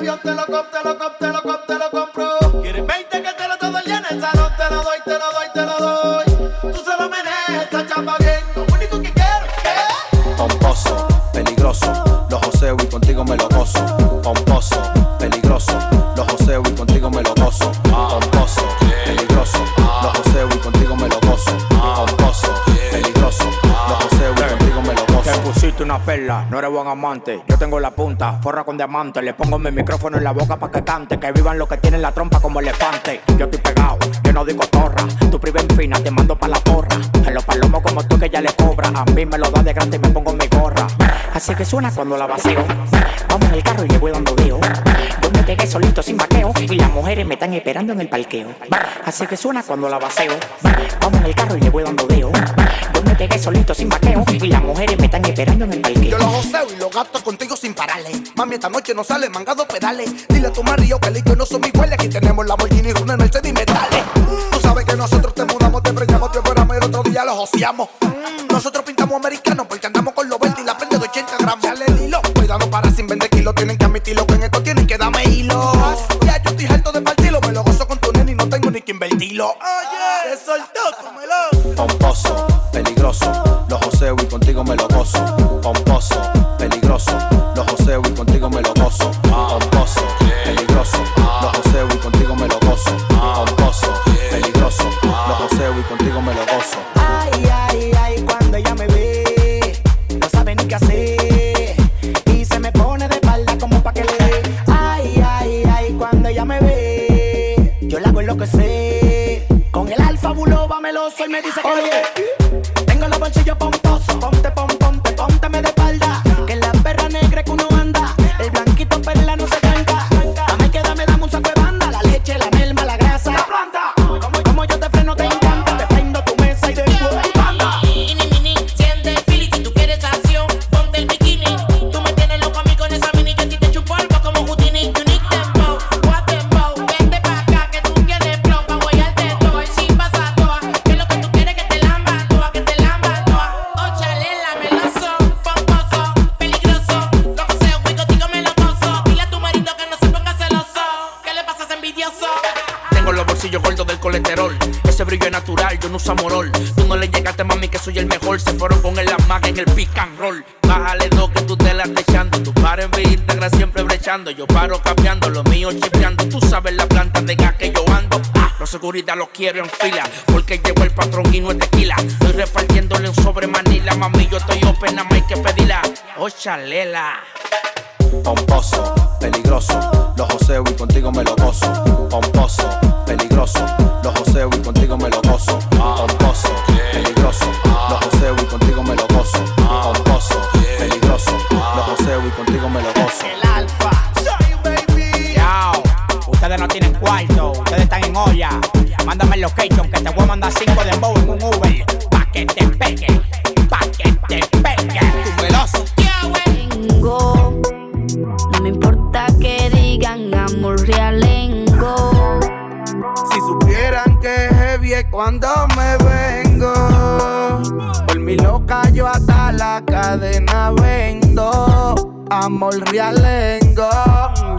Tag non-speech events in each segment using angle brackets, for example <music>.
avión, te lo compro, te lo compro, te lo compro, te lo compro. Quieres 20 que te lo todo en el salón, te lo doy, te lo doy, te lo doy. Tú se lo meneas, esta chapa bien, lo único que quiero es que. Pomposo, peligroso, los joseo y contigo me lo gozo. No eres buen amante. Yo tengo la punta, forra con diamante. Le pongo mi micrófono en la boca pa' que cante. Que vivan los que tienen la trompa como elefante. Yo estoy pegado, yo no digo torra. Tu priva en fina, te mando pa' la porra. A los palomos como tú que ya le cobra. A mí me lo da de grande y me pongo mi gorra. Así que suena cuando la vacío. Vamos en el carro y le voy dando deo. Yo me pegué solito sin vaqueo. Y las mujeres me están esperando en el parqueo. Así que suena cuando la vacío. Vamos en el carro y le voy dando deo. Yo me pegué solito sin vaqueo. Y las mujeres me están esperando en el gasto contigo sin pararle. Mami, esta noche no sale mangado pedales. Dile a tu marido que el no son iguales. Aquí tenemos la Lamborghini, Runa, Mercedes y metales. Tú sabes que nosotros te mudamos, te preñamos, te operamos y el otro día los joseamos. Nosotros pintamos americanos porque andamos con los verdes y la prende de 80 gramos. Dale el hilo, cuidado para sin vender kilos. Tienen que admitirlo que en esto tienen que darme hilo. Ya yo estoy harto de partirlo, me lo gozo con tu nene y no tengo ni que invertirlo. Oye, te soltó, cómelo. Pomposo, peligroso, los joseo y contigo me lo gozo. Pomposo, Buloba meloso y me dice que Oye, tengo los bolsillos pomposos. Los seguridad los quiero en fila. Porque llegó el patrón y no es tequila. Estoy repartiéndole un sobre manila. Mami, yo estoy open, nada más hay que pedirla. Oh, chalela. Pomposo, peligroso, los joseo y contigo me lo gozo. Pomposo, peligroso, los joseo y contigo me lo gozo. Pomposo, peligroso, los joseo y contigo me lo gozo. Pomposo, peligroso, los joseo y contigo me lo gozo. El alfa. Soy baby. Yao, ustedes no tienen cuarto, en olla. Mándame el location que te voy a mandar cinco de en un Uber. Pa' que te pegue, pa' que te pegue. Tu meloso. Tengo, no me importa que digan amor realengo. Si supieran que heavy es cuando me vengo. Por mi loca yo hasta la cadena vendo. Amor realengo.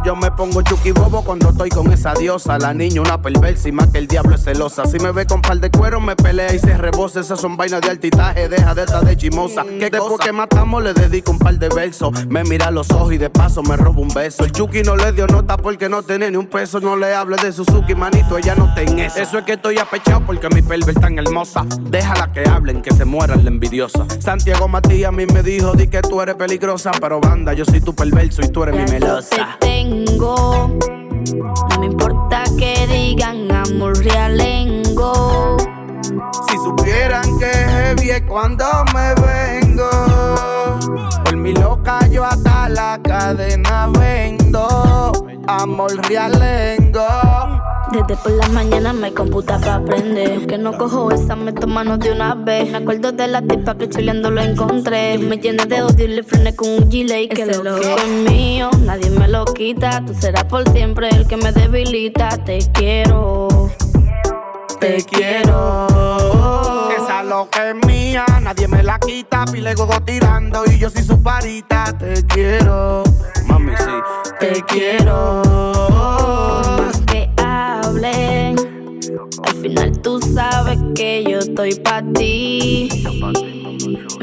Yo me pongo chuki bobo cuando estoy con esa diosa. La niña una perversa y más que el diablo es celosa. Si me ve con par de cuero me pelea y se rebosa. Esas son vainas de altitaje, deja de estar de chimosa. Que después que matamos le dedico un par de versos. Me mira a los ojos y de paso me robo un beso. El chuki no le dio nota porque no tiene ni un peso. No le hable de Suzuki, manito, ella no ten eso. Eso es que estoy apechado porque mi perver tan hermosa. Déjala que hablen, que se mueran la envidiosa. Santiago Matías a mí me dijo, di que tú eres peligrosa. Pero banda, yo soy tu perverso y tú eres mi Te melosa. Tengo, no me importa que digan amor realengo. Si supieran que heavy es cuando me vengo. Por mi loca yo hasta la cadena vendo. Amor realengo. Desde por la mañana me computa para aprender. Que no cojo esa, me manos de una vez. Me acuerdo de la tipa que chuleando lo encontré. Yo me llené de odio y le frené con un gilet. Que Ese lo que es mío, lo quita. Tú serás por siempre el que me debilita. Te quiero, Te quiero. Esa loca es mía, nadie me la quita. Pile gogo tirando y yo soy su parita. Te quiero. Mami, sí. Te quiero. Por más que hablen, al final tú sabes que yo estoy pa' ti.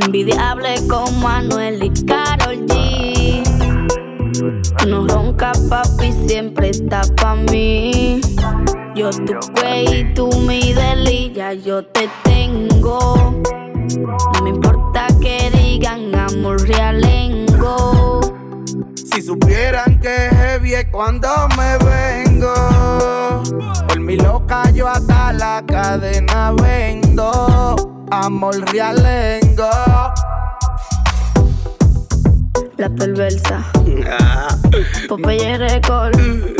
Envidiable con Manuel y Carol G. No ronca, papi, siempre está pa' mí. Yo tu güey y tú mi delilla, yo te tengo. No me importa que digan amor realengo. Si supieran que heavy es cuando me vengo. Por mi loca yo hasta la cadena vendo. Amor realengo. La perversa, Ah, Popeye Record,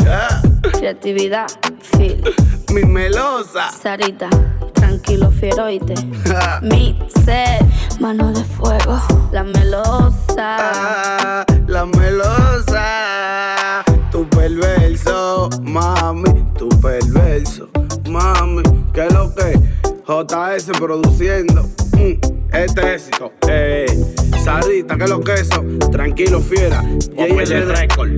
ah, creatividad, Phil, mi melosa. Sarita, tranquilo, fiero, oíste. Ah, Mixe, mano de fuego, la melosa. ah, la melosa. Tu perverso, mami. Tu perverso, mami. ¿Qué es lo que? JS produciendo. Mm, este éxito. Eh, Sarita, ¿qué es lo que es eso? Tranquilo, fiera. Popeye Record.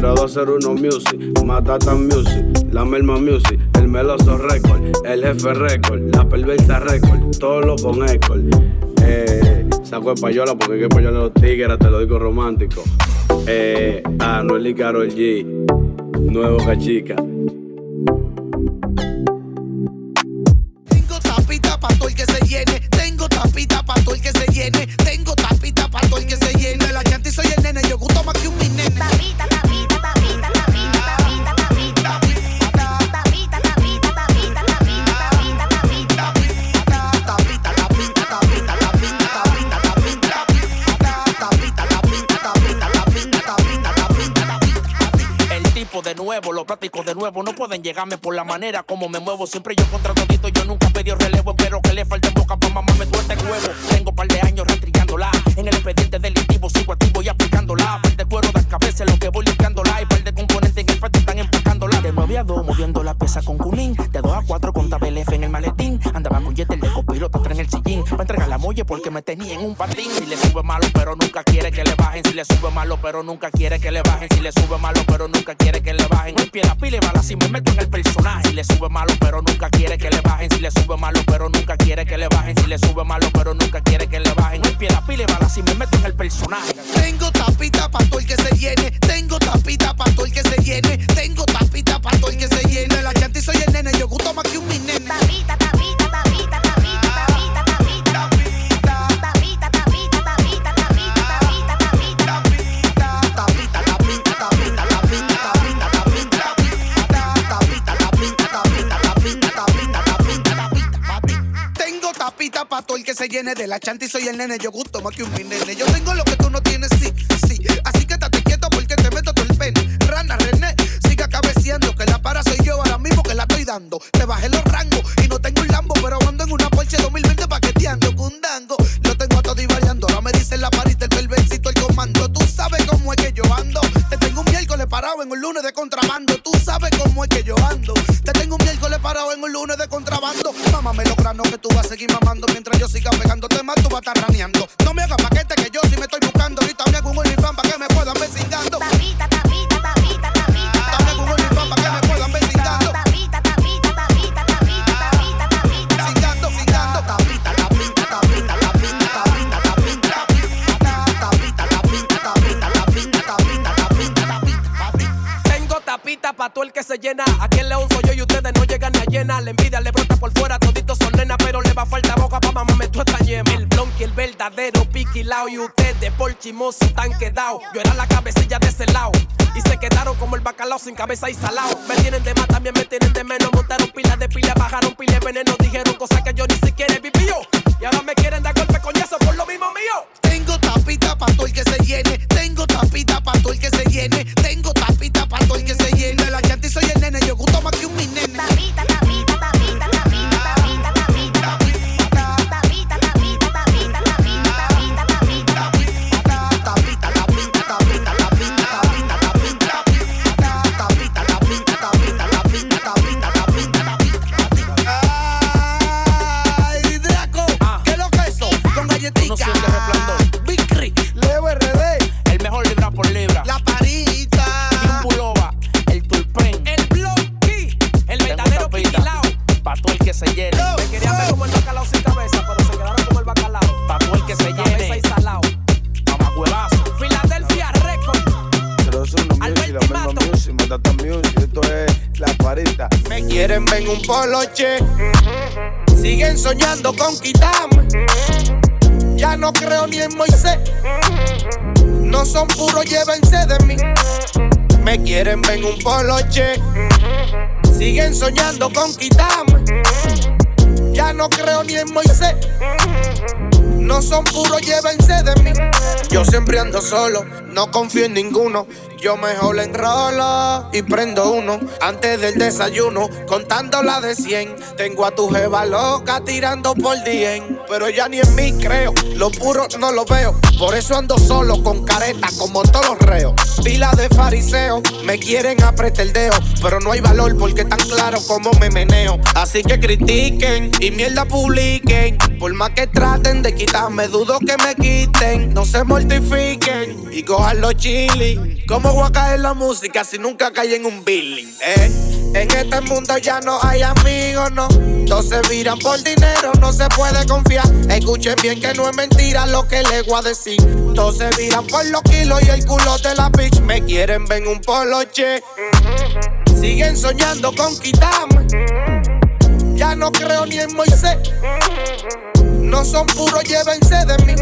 0201 Music, Matata Music, la Melma Music, el Meloso Record, el Jefe Record, la Perversa Record, todo lo con Ecol. Eh, saco de payola porque que payola los tigres, te lo digo romántico. Eh, Anuel y Karol G, nuevo cachica. Tengo tapita pa' todo el que se llene. Tengo tapita pa' todo el que se llene. Tengo tapita pa' todo el que se llene. La chanta y soy el nene. Yo gusto más que un mi nene. Tapita, tapita, tapita, tapita, tapita, tapita. De nuevo, los prácticos de nuevo no pueden llegarme por la manera como me muevo. Siempre yo contra todito, yo nunca pedí relevo. Espero que le falte boca me tenía en un patín. Si le sube malo, pero nunca quiere que le bajen. Si le sube malo, pero nunca quiere que le bajen. Si le sube malo, pero nunca quiere que le bajen. Hay pie la pila y bala si me meto en el personaje. Si le sube malo, pero nunca quiere que le bajen. Si le sube malo, pero nunca quiere que le bajen. Si le sube malo, pero nunca quiere que le bajen. Hay pie la pila y bala si me meto en el personaje. De la chanta y soy el nene. Yo gusto más que un nene. Yo tengo lo que tú no tienes, sí, sí. Así que estate quieto porque te meto todo el pene. Rana René, siga cabeceando que la para soy yo ahora mismo que la estoy dando. Te bajé los en un lunes de contrabando. Mámame los granos que tú vas a seguir mamando mientras yo siga pegando temas, tú vas a estar raneando. No me hagas paquete que yo sí me estoy buscando. Ahorita me hago un OnlyFans para que me puedan ver cingando. Tapita, pa' todo el que se llena. Aquí en León soy yo y ustedes no llegan a llena. La envidia le brota por fuera, toditos son nena, pero le va a falta boca pa' mamá me tú esta yema. El blonqui, el verdadero piquilao y ustedes por chimoso tan quedado. Yo era la cabecilla de ese lado. Y se quedaron como el bacalao sin cabeza y salado. Me tienen de más, también me tienen de menos. Montaron pilas de pila, bajaron pila de veneno. Dijeron cosas que yo ni siquiera he vivido. Y ahora me quieren dar golpe coñazo por lo mismo mío. Me quieren ver en un poloche. Siguen soñando con quitarme. Ya no creo ni en Moisés. No son puros, llévense de mí. Yo siempre ando solo, no confío en ninguno. Yo mejor enrolo y prendo uno antes del desayuno, contando la de 100. Tengo a tu jeva loca tirando por 10, pero ya ni en mí creo. Lo puro no lo veo, por eso ando solo con careta como todos los reos. Pila de fariseo, me quieren apretar el dedo, pero no hay valor porque tan claro como me meneo. Así que critiquen y mierda publiquen, por más que traten de quitarme, dudo que me quiten. No se mortifiquen y cojan los chili. ¿Cómo voy a caer la música si nunca caí en un billing? Eh? En este mundo ya no hay amigos, no. Todos se miran por dinero, no se puede confiar. Escuchen bien que no es mentira lo que les voy a decir. Todos se miran por los kilos y el culo de la bitch. Me quieren ver en un poloche. Siguen soñando con quitarme. Ya no creo ni en Moisés. No son puros, llévense de mí.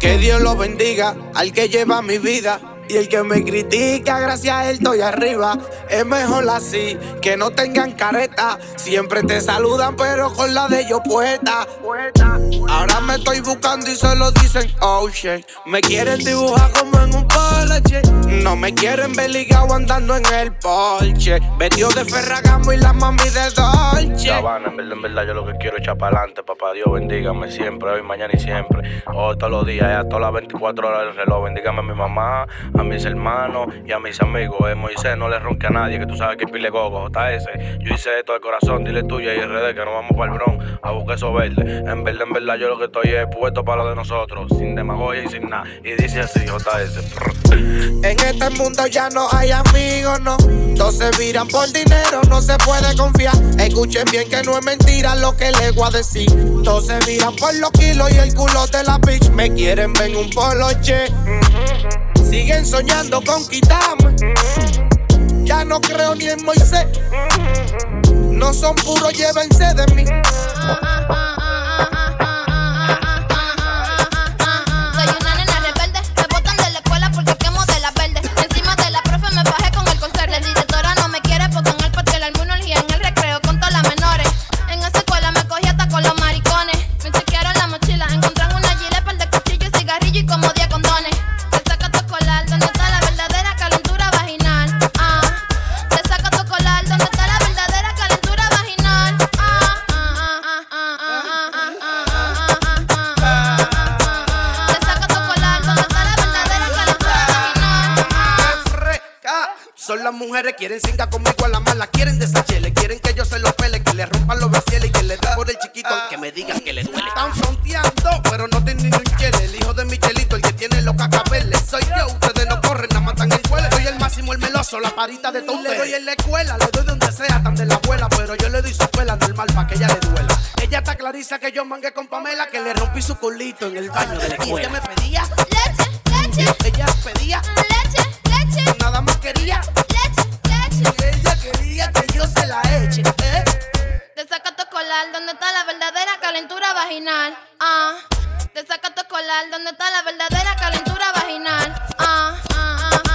Que Dios los bendiga al que lleva mi vida. Y el que me critica, gracias a él estoy arriba. Es mejor así, que no tengan careta. Siempre te saludan, pero con la de ellos puesta. Ahora me estoy buscando y solo dicen, oh shit. Me quieren dibujar como en un poloche. No me quieren ver ligado andando en el porche. Vestido de Ferragamo y la mami de Dolce. Cabana, en verdad, en verdad, yo lo que quiero es echar para adelante, papá Dios, bendígame siempre, hoy, mañana y siempre. Hoy, todos los días, ya todas las 24 horas del reloj. Bendígame a mi mamá, a mis hermanos y a mis amigos. Eh, Moisés, no le ronque a nadie, que tú sabes que pile gogo, JS. Yo hice esto de corazón, dile tuya y RD que nos vamos para el bron a buscar esos verdes. En verdad, en verdad, yo lo que estoy es puesto para lo de nosotros, sin demagogia y sin nada. Y dice así, JS. En este mundo ya no hay amigos, no. Todos se miran por dinero, no se puede confiar. Escuchen bien que no es mentira lo que les voy a decir. Todos se miran por los kilos y el culo de la bitch. Me quieren ver en un poloche. Siguen soñando con quitarme. Ya no creo ni en Moisés. No son puros, llévense de mí. Las mujeres, quieren singa conmigo a la mala, quieren desachele, quieren que yo se los pele, que le rompan los brasieles y que le dé por el chiquito, aunque me digan que le duele. Están fronteando, pero no tienen ni un chele. El hijo de Michelito, el que tiene los cacabeles. Soy yo, ustedes no corren, nada matan el cuele. Soy el máximo, el meloso, la parita de todo. Le doy en la escuela, le doy donde sea, tan de la abuela, pero yo le doy su pela normal para que ella le duela. Ella está clariza que yo mangué con Pamela, que le rompí su culito en el baño de la escuela. Ella me pedía, Leche, leche, ella pedía, leche, leche, nada más quería. Saca tu colar, donde está la verdadera calentura vaginal. Ah, te saca tu colar, donde está la verdadera calentura vaginal. Ah, ah, ah,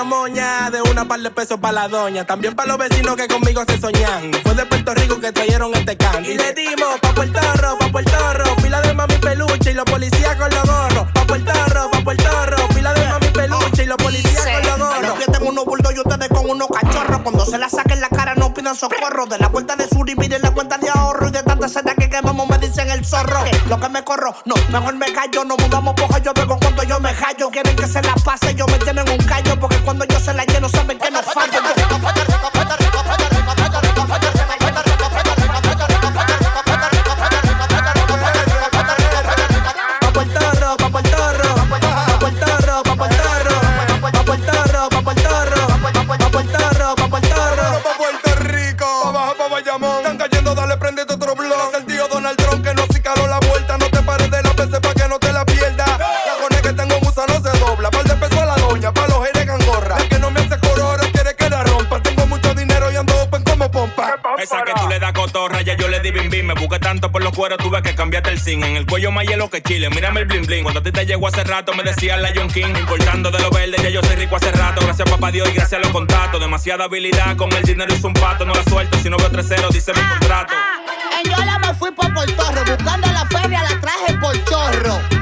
una moña de una par de pesos para la doña. También para los vecinos que conmigo se soñan. Fue de Puerto Rico que trajeron este can. Y le dimos pa' Puerto Rico, pa' Puerto Rico. Pila de mami peluche y los policías con los gorros. Pa' Puerto Rico, pa' Puerto Rico. Pila de mami peluche y los policías con los gorros. Yo tengo unos bultos y ustedes con unos cachorros. Cuando se la saquen la cara no pidan socorro. De la vuelta de sur y miren la cuenta de ahorro. Y de tanta seda que quemamos me dicen el zorro. Lo que me corro, no, mejor me callo. No mudamos poja, yo veo cuando yo me hallo. Quieren que se la pase, el zinc. En el cuello más hielo que chile, mírame el bling bling. Cuando a ti te llegó hace rato, me decía la John King. Importando de lo verde, ya yo soy rico hace rato. Gracias papá Dios y gracias a los contactos. Demasiada habilidad, con el dinero hizo un pato. No la suelto, si no veo 3-0, dice mi contrato. En Yola me fui por Portorro, buscando la feria la traje por chorro.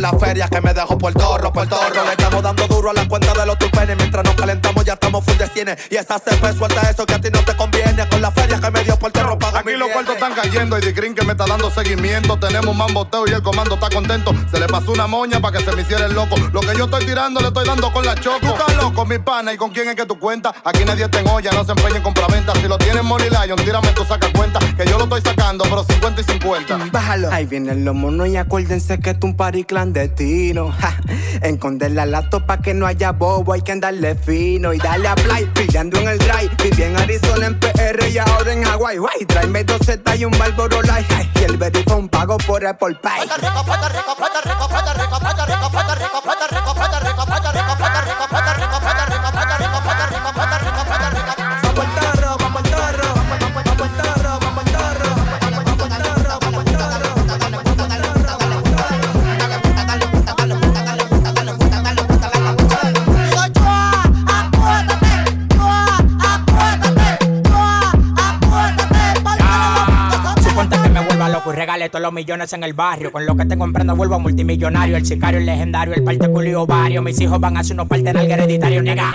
Con las ferias que me dejo por torro, por torro. Le estamos dando duro a la cuenta de los tupenes. Mientras nos calentamos ya estamos full de cine. Y esa CP suelta eso que a ti no te conviene. Con las ferias que me dio por terro paga Aquí los cuartos están cayendo y Green que me está dando seguimiento. Tenemos un boteo y el comando está contento. Se le pasó una moña para que se me hiciera el loco. Lo que yo estoy tirando le estoy dando con la choco. Tú estás loco, mi pana, ¿y con quién es que tú cuentas? Aquí nadie te olla, no se empeñen con venta. Si lo tienes Molly Lion, tírame tu saca cuenta. Que yo lo estoy sacando, pero 50 y 50. Bájalo. Ahí vienen los monos y acuérdense que esto es un party clandestino. Ja. Esconder la laptop pa' que no haya bobo, hay que andarle fino y darle a play, pillando en el drive. Viví en Arizona, en PR y ahora en Hawaii. Guay, tráeme dos Z y un Marlboro Light. Y el un pago por Apple. Pa' Puerto y regale todos los millones en el barrio. Con lo que tengo en prenda vuelvo multimillonario. El sicario, el legendario, el parte culio vario. Mis hijos van a hacer unos parte el hereditario, nega.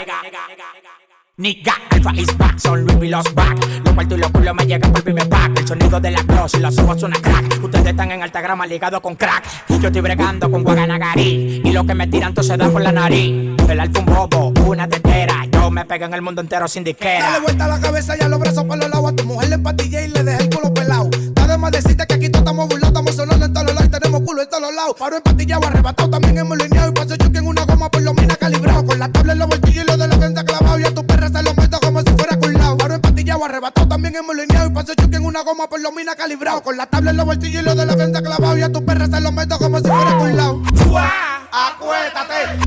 Nigga, Alpha is back, son Louis los back. Los cuartos y los culos me llegan por primer pack. El sonido de la cross y los ojos suenan crack. Ustedes están en alta grama ligados con crack. Yo estoy bregando con Guaganagari. Y lo que me tiran todo se da por la nariz. El alfa un bobo, una tetera. Yo me pego en el mundo entero sin disquera. Dale vuelta a la cabeza y a los brazos por los lados. A tu mujer le empatillé y le dejé el culo pelado. Más decirte que aquí todos estamos burlados, estamos sonando en todos lados y tenemos culo en todos lados. Paro empatillado, arrebatado, también hemos lineado. Y paso chuque en una goma por los minas calibrado. Con la tabla en los bolsillos y los de la frente clavado. Y a tu perra se los meto como si fuera culado. Paro empatillado, arrebatado, también hemos lineado. Y paso chuque en una goma por los minas calibrado. Con la tabla en los bolsillos y los de la frente clavado. Y a tu perra se los meto como si fuera culado. ¡Chua! ¡Acuéstate!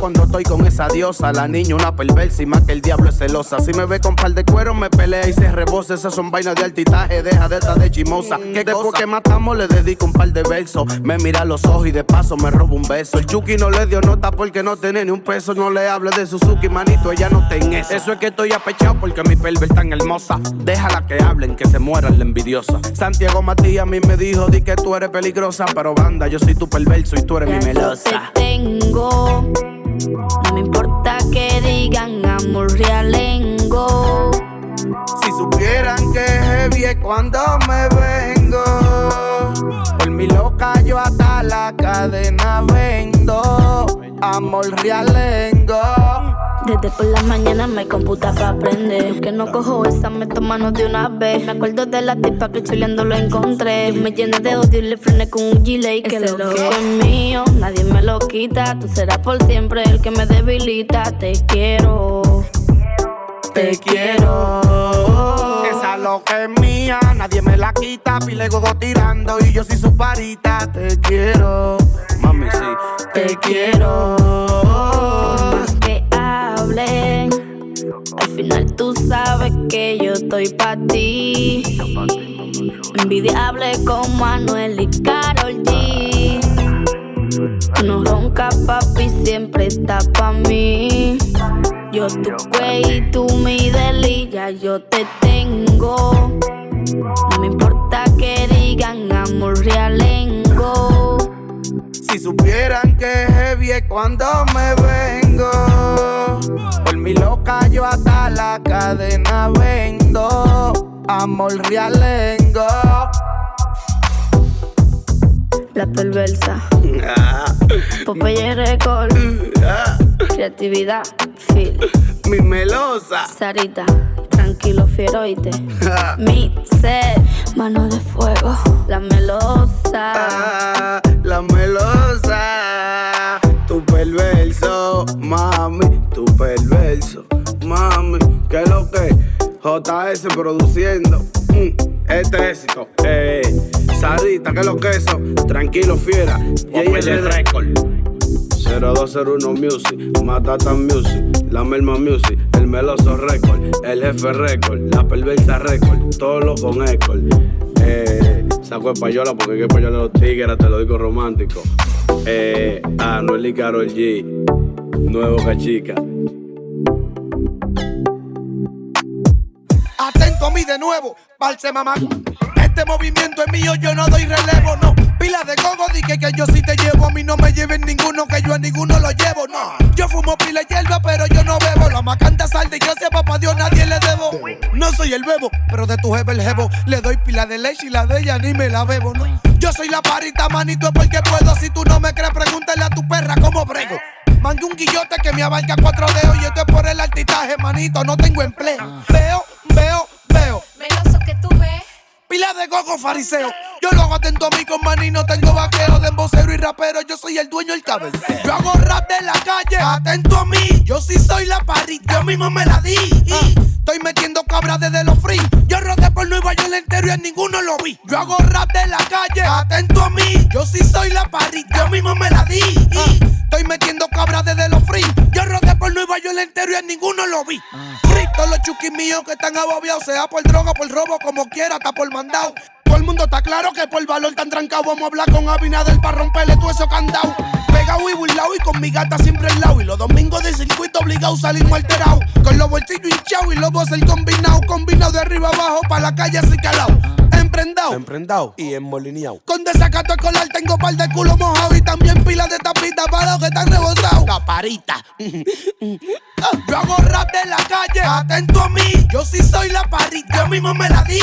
Cuando estoy con esa diosa. La niña una perversa y más que el diablo es celosa. Si me ve con par de cuero me pelea y se rebosa. Esas son vainas de altitaje, deja de estar de chimosa. Que después que matamos le dedico un par de versos. Me mira a los ojos y de paso me roba un beso. El chuki no le dio nota porque no tiene ni un peso. No le hable de Suzuki, manito, ella no ten eso. Eso es que estoy apechado porque mi perver tan hermosa. Déjala que hablen, que se mueran la envidiosa. Santiago Matías a mí me dijo, di que tú eres peligrosa. Pero banda, yo soy tu perverso y tú eres mi Ya te melosa. tengo, no me importa que digan amor realengo. Si supieran que heavy es cuando me vengo. Por mi loca yo hasta la cadena vendo. Amor realengo. Desde por la mañana me computa para aprender. Que no cojo esa, me manos de una vez. Me acuerdo de la tipa que chuleando lo encontré. Me llené de odio y le frené con un gilet. Que lo que es mío, nadie me lo quita. Tú serás por siempre el que me debilita. Te quiero. Te quiero. Esa loca es mía, nadie me la quita. Pile godo tirando y yo soy su parita. Te quiero. Mami, sí. Te quiero. Al final tú sabes que yo estoy pa' ti. Envidiable con Manuel y Carol G. No ronca, papi, siempre está pa' mí. Yo tu güey y tú mi delilla, yo te tengo. No me importa que digan amor realengo. Si supieran que heavy es cuando me vengo. Por mi loca yo hasta la cadena vendo. Amor realengo. La perversa. Popeye Record. Creatividad. Phil. Mi melosa. Sarita. Tranquilo, fiero, oíste. <laughs> Mi ser. Mano de fuego. La melosa. Ah, la melosa. Tu perverso, mami. Tu perverso, mami. ¿Qué es lo que? JS produciendo. Mm, este éxito. Eh, Sarita, ¿qué es lo que es eso? Tranquilo, fiera. Popeye Record. 0201 Music, Matata Music, La Melma Music, El Meloso Record, El Jefe Record, La Perversa Record, todo lo con Ecol. Eh, saco de payola porque que payola los tigres, te lo digo romántico. Eh, Anuel y Karol G, Nuevo Cachica. Atento a mí de nuevo, balse mamá. Este movimiento es mío, yo no doy relevo, no. Pila de gogo, dije que yo sí te llevo. A mí no me lleven ninguno, que yo a ninguno lo llevo. No, yo fumo pila de hierba, pero yo no bebo. La macanta sal de yo sé, papá Dios, nadie le debo. No soy el bebo, pero de tu jefe el jevo. Le doy pila de leche y la de ella ni me la bebo, no. Yo soy la parita, manito, es porque puedo. Si tú no me crees, pregúntale a tu perra cómo brego. Mande un guillote que me abarca cuatro dedos y esto es por el altitaje, manito, no tengo empleo. Veo, veo, veo. Meloso que tú ves. Pila de gogo fariseo. Yo lo hago atento a mí con maní, no tengo vaqueo de embocero y rapero. Yo soy el dueño del cabeceo. Yo hago rap de la calle, atento a mí. Yo sí soy la parrita, yo mismo me la di. Estoy metiendo cabra desde los free. Yo rodé por Nueva York entero y en ninguno lo vi. Yo hago rap de la calle, atento a mí. Yo sí soy la parrita, yo mismo me la di. Estoy metiendo cabra desde los free. Yo rodé por Nueva York entero y en ninguno lo vi. Free, todos los chuquis míos que están ababiados, sea por droga, por robo, como quiera, hasta por mandado. Todo el mundo está claro que por valor tan trancado vamos a hablar con Abinader para romperle todo eso candado. Pegado y burlado y con mi gata siempre al lado. Y los domingos de circuito obligado salimos alterados. Con los bolsillos hinchados y los el combinado. Combinado de arriba abajo para la calle así calado. Emprendado. Emprendado y enmolineado. Con desacato escolar tengo par de culo mojado y también pilas de tapitas para los que están rebosados. La parita. <laughs> Yo hago rap de la calle, atento a mí. Yo sí soy la parita, yo mismo me la di.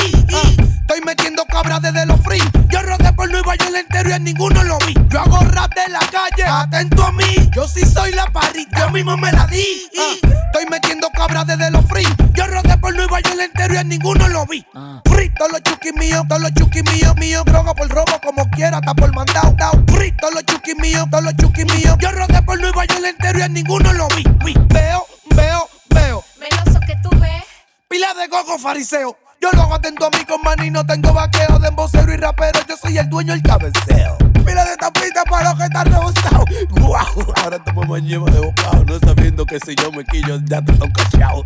Estoy metiendo cabra desde los free. Yo rodé por Nueva York entero y en ninguno lo vi. Yo hago rap de la calle, atento a mí. Yo sí soy la parita, yo mismo me la di. Estoy metiendo cabra desde los free. Yo rodé por Nueva York entero y en ninguno lo vi. Free, todos los chuquis míos, todos los chuquis míos, míos. Droga por robo como quiera, hasta por mandado. dao. Free, todos los chuquis míos, todos los chuquis míos. Yo rodé por Nueva York entero y en ninguno lo vi. vi. Veo, veo, veo. Meloso que tú ves. Pila de gogo fariseo. Yo lo hago atento a mí con maní, no tengo vaqueo de embocero y rapero. Yo soy el dueño del cabeceo. Pila de tapita para los que están rebosados. Guau, ahora te podemos llevar de bocado. No sabiendo que si yo me quillo, ya te están cachado.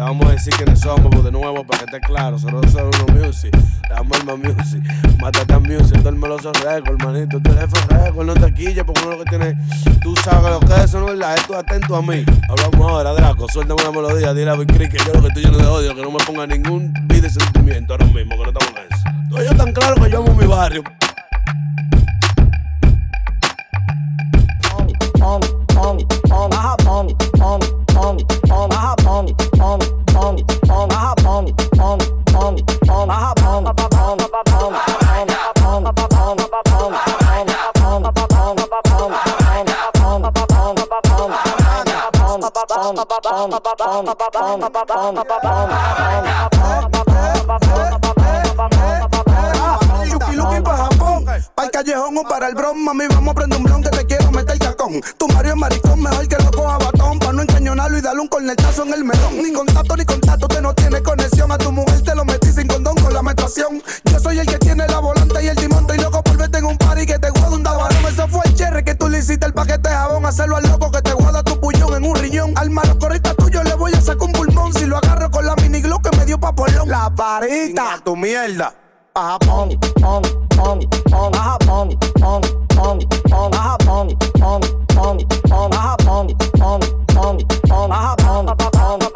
Te vamos a decir quiénes somos pues, de nuevo para que esté claro. Solo son uno music. El más music. Mátate a music. Todo el meloso récord, manito. Tú eres récord. No te quilles porque uno lo que tiene. Tú sabes lo que es eso, no es verdad. Esto atento a mí. Hablamos ahora, Draco. Suéltame una melodía. Dile a Big Creek que yo lo que estoy lleno de odio. Que no me ponga ningún beat de sentimiento ahora mismo. Que no estamos en eso. Tú yo tan claro que yo amo mi barrio. Yuki Luki pa' pa'l callejón o para el bron, mami, vamos a prender un blon que te quiero meter cacón. Tu Mario es maricón, mejor que lo coja batón, pa' no encañonarlo y darle un cornetazo en el melón. Ni contacto ni contacto, te no tiene conexión, a tu mujer te lo metí sin condón con la menstruación. Yo soy el que tiene la volante La parita, tu mierda. a Japón, pon, pon, pon, a Japón, pon, pon, pon, a Japón, pon, pon, pon, a Japón, pon, pon, pon, a Japón, pon,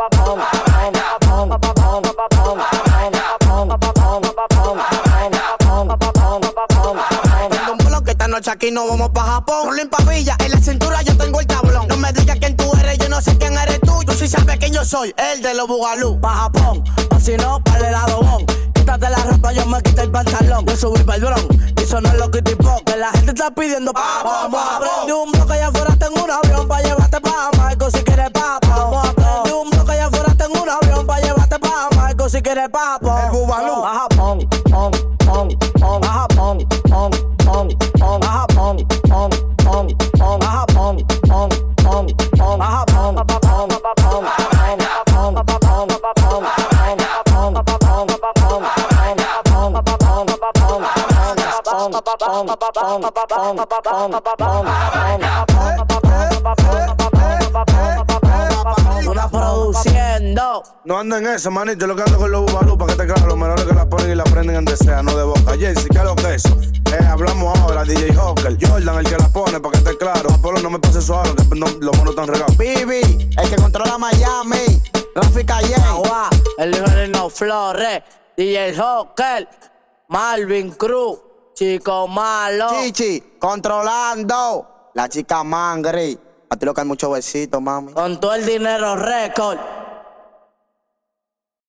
noche aquí no vamos pa' Japón. Villa, en la cintura yo tengo el tablón. No me digas quién tú eres, yo no sé quién eres tú. Tú sí sabes quién yo soy, el de los bugalú. Pa' Japón, si no, para el helado bon. Quítate la ropa, yo me quito el pantalón. Yo subí para el dron, y eso no es lo que tipo. Que la gente está pidiendo pa' vamos a aprender un bloque allá afuera tengo un avión pa' llevarte pa' Marco si quieres papo. Vamos a aprender un bloque allá afuera tengo un avión pa' llevarte pa' Marco si quieres papo. El bubalú. A Japón, Una produciendo. No ando en eso, manito. Yo lo que ando con los bubalú para que te claro. Los menores que la ponen y la prenden en desea, no de boca. Jaycee, ¿qué es lo que es? Eh, hablamos ahora, DJ Hawker. Jordan, el que la pone para que esté claro. Apolo, no me pases suave, que no, los monos están regados. Bibi, el que controla Miami. Rafi Calle. Agua, el hijo de No Flores. DJ Hawker. Marvin Cruz. Chico malo. Chichi, controlando. La chica mangre. A ti lo que hay muchos besitos, mami. Con todo el dinero récord.